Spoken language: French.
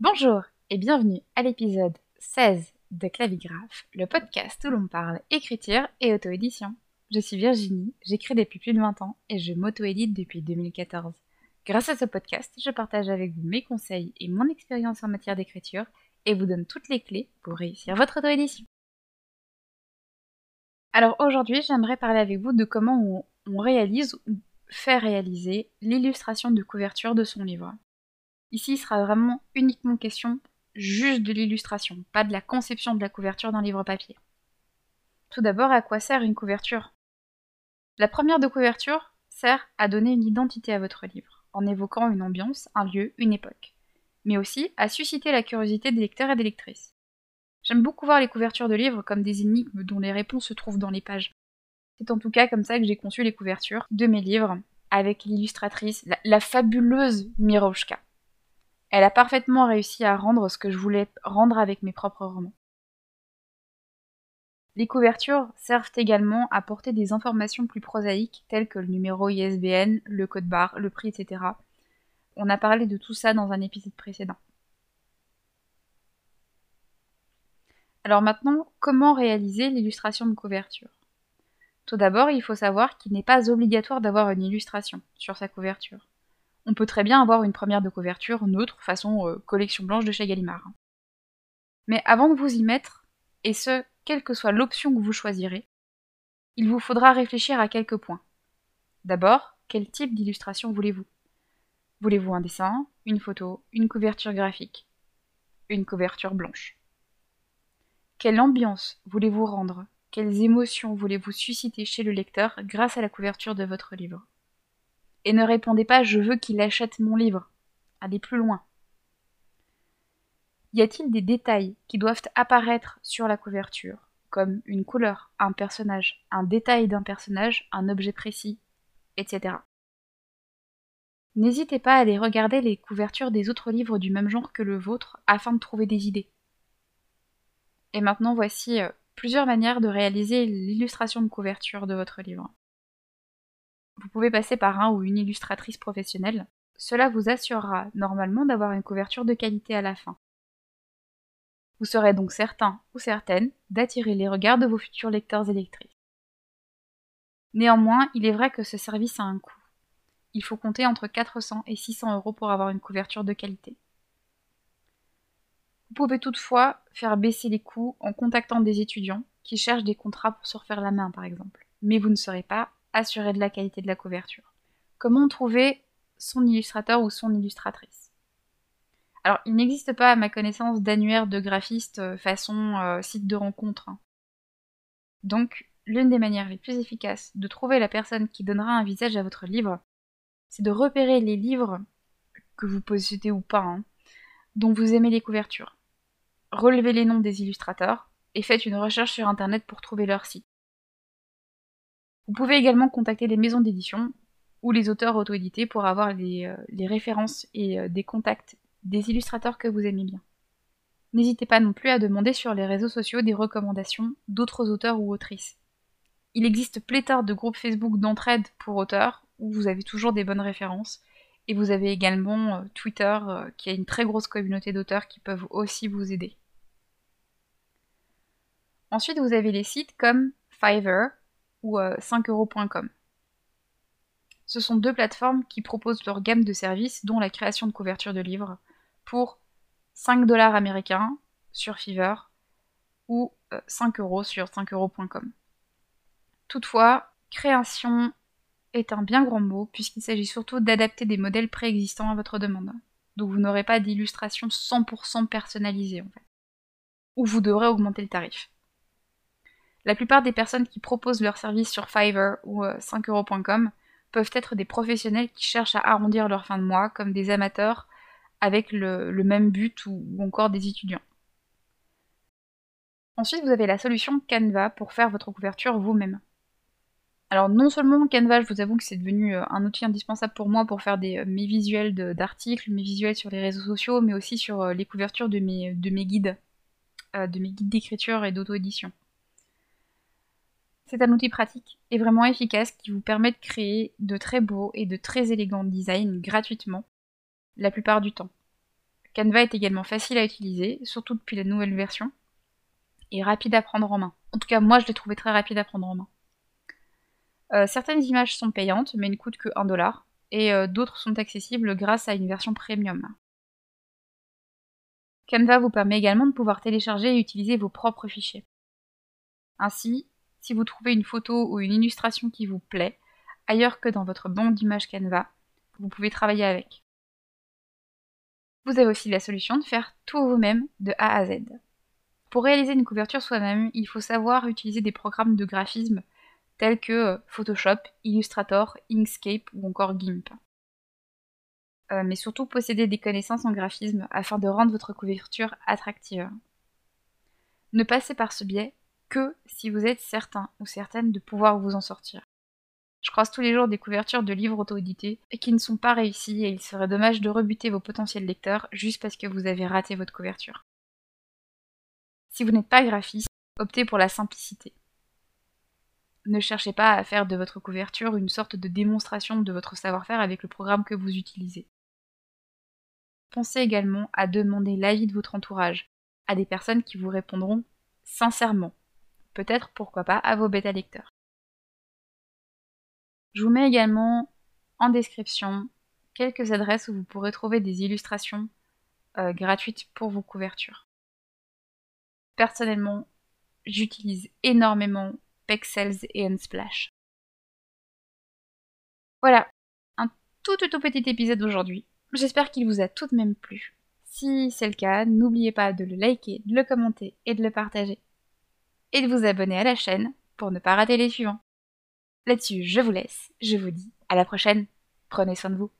Bonjour et bienvenue à l'épisode 16 de Clavigraphe, le podcast où l'on parle écriture et auto-édition. Je suis Virginie, j'écris depuis plus de 20 ans et je m'auto-édite depuis 2014. Grâce à ce podcast, je partage avec vous mes conseils et mon expérience en matière d'écriture et vous donne toutes les clés pour réussir votre auto-édition. Alors aujourd'hui, j'aimerais parler avec vous de comment on, on réalise ou fait réaliser l'illustration de couverture de son livre. Ici, il sera vraiment uniquement question juste de l'illustration, pas de la conception de la couverture d'un livre papier. Tout d'abord, à quoi sert une couverture? La première de couverture sert à donner une identité à votre livre, en évoquant une ambiance, un lieu, une époque, mais aussi à susciter la curiosité des lecteurs et des lectrices. J'aime beaucoup voir les couvertures de livres comme des énigmes dont les réponses se trouvent dans les pages. C'est en tout cas comme ça que j'ai conçu les couvertures de mes livres, avec l'illustratrice, la, fabuleuse Miroshka. Elle a parfaitement réussi à rendre ce que je voulais rendre avec mes propres romans. Les couvertures servent également à porter des informations plus prosaïques telles que le numéro ISBN, le code barre, le prix, etc. On a parlé de tout ça dans un épisode précédent. Alors maintenant, comment réaliser l'illustration de couverture? Tout d'abord, il faut savoir qu'il n'est pas obligatoire d'avoir une illustration sur sa couverture on peut très bien avoir une première de couverture neutre, façon euh, collection blanche de chez Gallimard. Mais avant de vous y mettre, et ce, quelle que soit l'option que vous choisirez, il vous faudra réfléchir à quelques points. D'abord, quel type d'illustration voulez-vous? Voulez-vous un dessin, une photo, une couverture graphique? Une couverture blanche. Quelle ambiance voulez-vous rendre? Quelles émotions voulez-vous susciter chez le lecteur grâce à la couverture de votre livre? Et ne répondez pas je veux qu'il achète mon livre. Allez plus loin. Y a-t-il des détails qui doivent apparaître sur la couverture, comme une couleur, un personnage, un détail d'un personnage, un objet précis, etc. N'hésitez pas à aller regarder les couvertures des autres livres du même genre que le vôtre afin de trouver des idées. Et maintenant voici euh, plusieurs manières de réaliser l'illustration de couverture de votre livre. Vous pouvez passer par un ou une illustratrice professionnelle. Cela vous assurera normalement d'avoir une couverture de qualité à la fin. Vous serez donc certain ou certaine d'attirer les regards de vos futurs lecteurs et lectrices. Néanmoins, il est vrai que ce service a un coût. Il faut compter entre 400 et 600 euros pour avoir une couverture de qualité. Vous pouvez toutefois faire baisser les coûts en contactant des étudiants qui cherchent des contrats pour se refaire la main par exemple. Mais vous ne serez pas assurer de la qualité de la couverture. Comment trouver son illustrateur ou son illustratrice? Alors, il n'existe pas, à ma connaissance, d'annuaire de graphiste euh, façon euh, site de rencontre. Hein. Donc, l'une des manières les plus efficaces de trouver la personne qui donnera un visage à votre livre, c'est de repérer les livres, que vous possédez ou pas, hein, dont vous aimez les couvertures. Relevez les noms des illustrateurs et faites une recherche sur Internet pour trouver leur site. Vous pouvez également contacter les maisons d'édition ou les auteurs auto-édités pour avoir les, euh, références et euh, des contacts des illustrateurs que vous aimez bien. N'hésitez pas non plus à demander sur les réseaux sociaux des recommandations d'autres auteurs ou autrices. Il existe pléthore de groupes Facebook d'entraide pour auteurs où vous avez toujours des bonnes références. Et vous avez également euh, Twitter qui a une très grosse communauté d'auteurs qui peuvent aussi vous aider. Ensuite, vous avez les sites comme Fiverr, ou 5euros.com. Euh, Ce sont deux plateformes qui proposent leur gamme de services, dont la création de couverture de livres, pour 5 dollars américains sur Fiverr ou 5 euh, euros sur 5euros.com. Toutefois, création est un bien grand mot puisqu'il s'agit surtout d'adapter des modèles préexistants à votre demande. Donc vous n'aurez pas d'illustration 100% personnalisée en fait. Ou vous devrez augmenter le tarif. La plupart des personnes qui proposent leurs services sur Fiverr ou 5euros.com euh, peuvent être des professionnels qui cherchent à arrondir leur fin de mois, comme des amateurs avec le, même but ou, encore des étudiants. Ensuite, vous avez la solution Canva pour faire votre couverture vous-même. Alors non seulement Canva, je vous avoue que c'est devenu euh, un outil indispensable pour moi pour faire euh, mes visuels d'articles, mes visuels sur les réseaux sociaux, mais aussi sur les couvertures de mes, de mes guides, de mes guides d'écriture et d'auto-édition. C'est un outil pratique et vraiment efficace qui vous permet de créer de très beaux et de très élégants designs gratuitement, la plupart du temps. Canva est également facile à utiliser, surtout depuis la nouvelle version, et rapide à prendre en main. En tout cas, moi je l'ai trouvé très rapide à prendre en main. Euh, certaines images sont payantes, mais ne coûtent que 1 dollar, et euh, d'autres sont accessibles grâce à une version premium. Canva vous permet également de pouvoir télécharger et utiliser vos propres fichiers. Ainsi, si vous trouvez une photo ou une illustration qui vous plaît, ailleurs que dans votre banque d'images Canva, vous pouvez travailler avec. Vous avez aussi la solution de faire tout vous-même de A à Z. Pour réaliser une couverture soi-même, il faut savoir utiliser des programmes de graphisme tels que euh, Photoshop, Illustrator, Inkscape ou encore GIMP. Euh, mais surtout posséder des connaissances en graphisme afin de rendre votre couverture attractive. Ne passez par ce biais que si vous êtes certain ou certaine de pouvoir vous en sortir. Je croise tous les jours des couvertures de livres auto-édités qui ne sont pas réussies et il serait dommage de rebuter vos potentiels lecteurs juste parce que vous avez raté votre couverture. Si vous n'êtes pas graphiste, optez pour la simplicité. Ne cherchez pas à faire de votre couverture une sorte de démonstration de votre savoir-faire avec le programme que vous utilisez. Pensez également à demander l'avis de votre entourage, à des personnes qui vous répondront sincèrement. Peut-être, pourquoi pas, à vos bêta lecteurs. Je vous mets également en description quelques adresses où vous pourrez trouver des illustrations euh, gratuites pour vos couvertures. Personnellement, j'utilise énormément Pexels et Unsplash. Voilà, un tout tout, petit épisode aujourd'hui. J'espère qu'il vous a tout de même plu. Si c'est le cas, n'oubliez pas de le liker, de le commenter et de le partager. Et de vous abonner à la chaîne pour ne pas rater les suivants. Là-dessus, je vous laisse. Je vous dis à la prochaine. Prenez soin de vous.